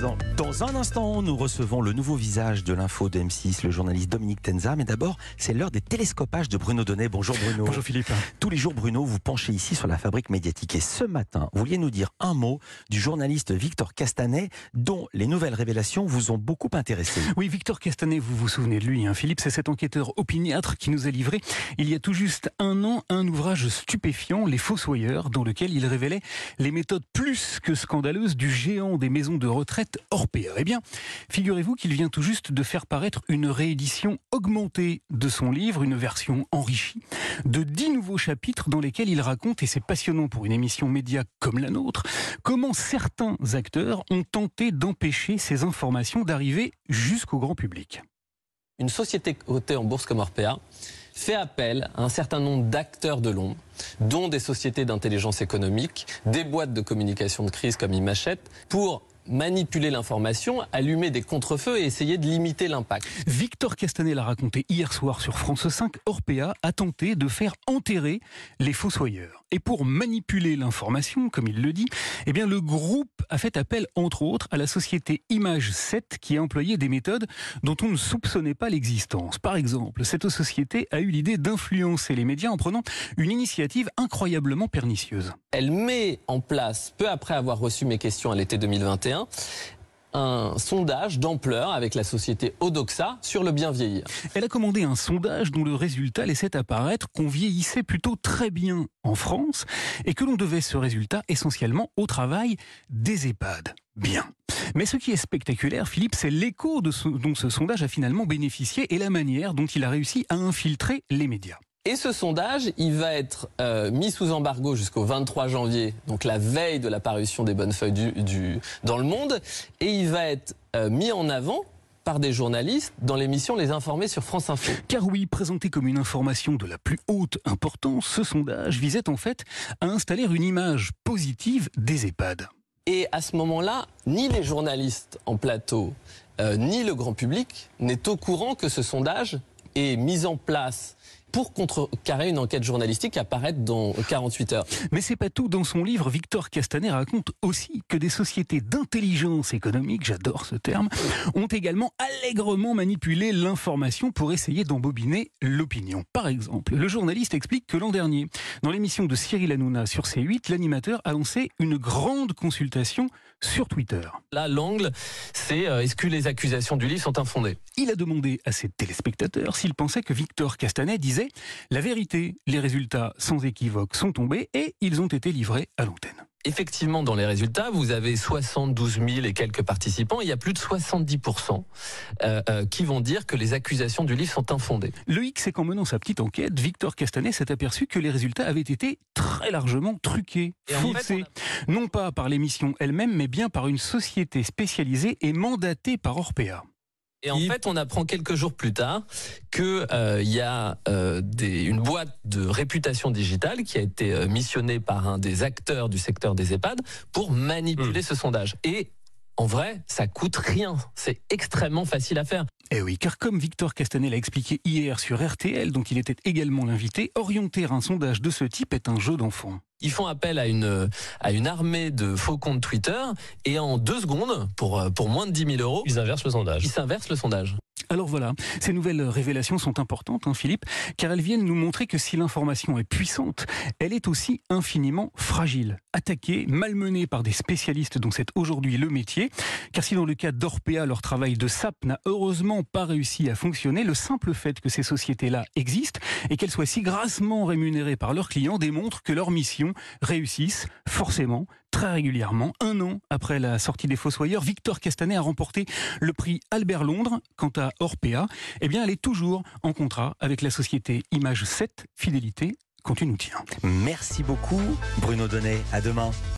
Dans, dans, un instant, nous recevons le nouveau visage de l'info de M6, le journaliste Dominique Tenza. Mais d'abord, c'est l'heure des télescopages de Bruno Donnet. Bonjour Bruno. Bonjour Philippe. Tous les jours, Bruno, vous penchez ici sur la fabrique médiatique. Et ce matin, vous vouliez nous dire un mot du journaliste Victor Castanet, dont les nouvelles révélations vous ont beaucoup intéressé. Oui, Victor Castanet, vous vous souvenez de lui, hein, Philippe, c'est cet enquêteur opiniâtre qui nous a livré, il y a tout juste un an, un ouvrage stupéfiant, Les Fossoyeurs, dans lequel il révélait les méthodes plus que scandaleuses du géant des maisons de retraite Orpea. Eh bien, figurez-vous qu'il vient tout juste de faire paraître une réédition augmentée de son livre, une version enrichie, de dix nouveaux chapitres dans lesquels il raconte, et c'est passionnant pour une émission média comme la nôtre, comment certains acteurs ont tenté d'empêcher ces informations d'arriver jusqu'au grand public. Une société cotée en bourse comme Orpea fait appel à un certain nombre d'acteurs de l'ombre, dont des sociétés d'intelligence économique, des boîtes de communication de crise comme Imachette, pour manipuler l'information, allumer des contrefeux et essayer de limiter l'impact. Victor Castanet l'a raconté hier soir sur France 5. Orpea a tenté de faire enterrer les fossoyeurs. Et pour manipuler l'information, comme il le dit, eh bien le groupe a fait appel entre autres à la société Image 7 qui a employé des méthodes dont on ne soupçonnait pas l'existence. Par exemple, cette société a eu l'idée d'influencer les médias en prenant une initiative incroyablement pernicieuse. Elle met en place, peu après avoir reçu mes questions à l'été 2021, un sondage d'ampleur avec la société Odoxa sur le bien vieillir. Elle a commandé un sondage dont le résultat laissait apparaître qu'on vieillissait plutôt très bien en France et que l'on devait ce résultat essentiellement au travail des EHPAD. Bien. Mais ce qui est spectaculaire, Philippe, c'est l'écho dont ce sondage a finalement bénéficié et la manière dont il a réussi à infiltrer les médias. Et ce sondage, il va être euh, mis sous embargo jusqu'au 23 janvier, donc la veille de la parution des bonnes feuilles du, dans le monde, et il va être euh, mis en avant par des journalistes dans l'émission Les Informés sur France Info. Car oui, présenté comme une information de la plus haute importance, ce sondage visait en fait à installer une image positive des EHPAD. Et à ce moment-là, ni les journalistes en plateau, euh, ni le grand public n'est au courant que ce sondage est mis en place pour contrecarrer une enquête journalistique apparaître dans 48 heures. Mais c'est pas tout. Dans son livre, Victor Castanet raconte aussi que des sociétés d'intelligence économique, j'adore ce terme, ont également allègrement manipulé l'information pour essayer d'embobiner l'opinion. Par exemple, le journaliste explique que l'an dernier, dans l'émission de Cyril Hanouna sur C8, l'animateur a lancé une grande consultation sur Twitter. Là, l'angle, c'est euh, est-ce que les accusations du livre sont infondées? Il a demandé à ses téléspectateurs s'ils pensaient que Victor Castanet disait la vérité. Les résultats sans équivoque sont tombés et ils ont été livrés à l'antenne. Effectivement, dans les résultats, vous avez 72 000 et quelques participants. Il y a plus de 70% euh, euh, qui vont dire que les accusations du livre sont infondées. Le X, c'est qu'en menant sa petite enquête, Victor Castanet s'est aperçu que les résultats avaient été très largement truqués, faussés. Non pas par l'émission elle-même, mais bien par une société spécialisée et mandatée par Orpea. Et en fait, on apprend quelques jours plus tard qu'il euh, y a euh, des, une boîte de réputation digitale qui a été euh, missionnée par un des acteurs du secteur des EHPAD pour manipuler hmm. ce sondage. Et en vrai, ça coûte rien. C'est extrêmement facile à faire. Eh oui, car comme Victor Castanet l'a expliqué hier sur RTL, dont il était également l'invité, orienter un sondage de ce type est un jeu d'enfant. Ils font appel à une, à une armée de faux comptes Twitter et en deux secondes, pour, pour moins de 10 000 euros, ils inversent le sondage. Ils s'inversent le sondage. Alors voilà, ces nouvelles révélations sont importantes, hein, Philippe, car elles viennent nous montrer que si l'information est puissante, elle est aussi infiniment fragile, attaquée, malmenée par des spécialistes dont c'est aujourd'hui le métier, car si dans le cas d'Orpea, leur travail de SAP n'a heureusement pas réussi à fonctionner, le simple fait que ces sociétés-là existent et qu'elles soient si grassement rémunérées par leurs clients démontre que leur mission réussissent forcément très régulièrement. Un an après la sortie des Fossoyeurs, Victor Castanet a remporté le prix Albert Londres. Quant à Orpea, eh bien, elle est toujours en contrat avec la société Image 7 Fidélité quand tu nous tiens. Merci beaucoup, Bruno Donnet. À demain.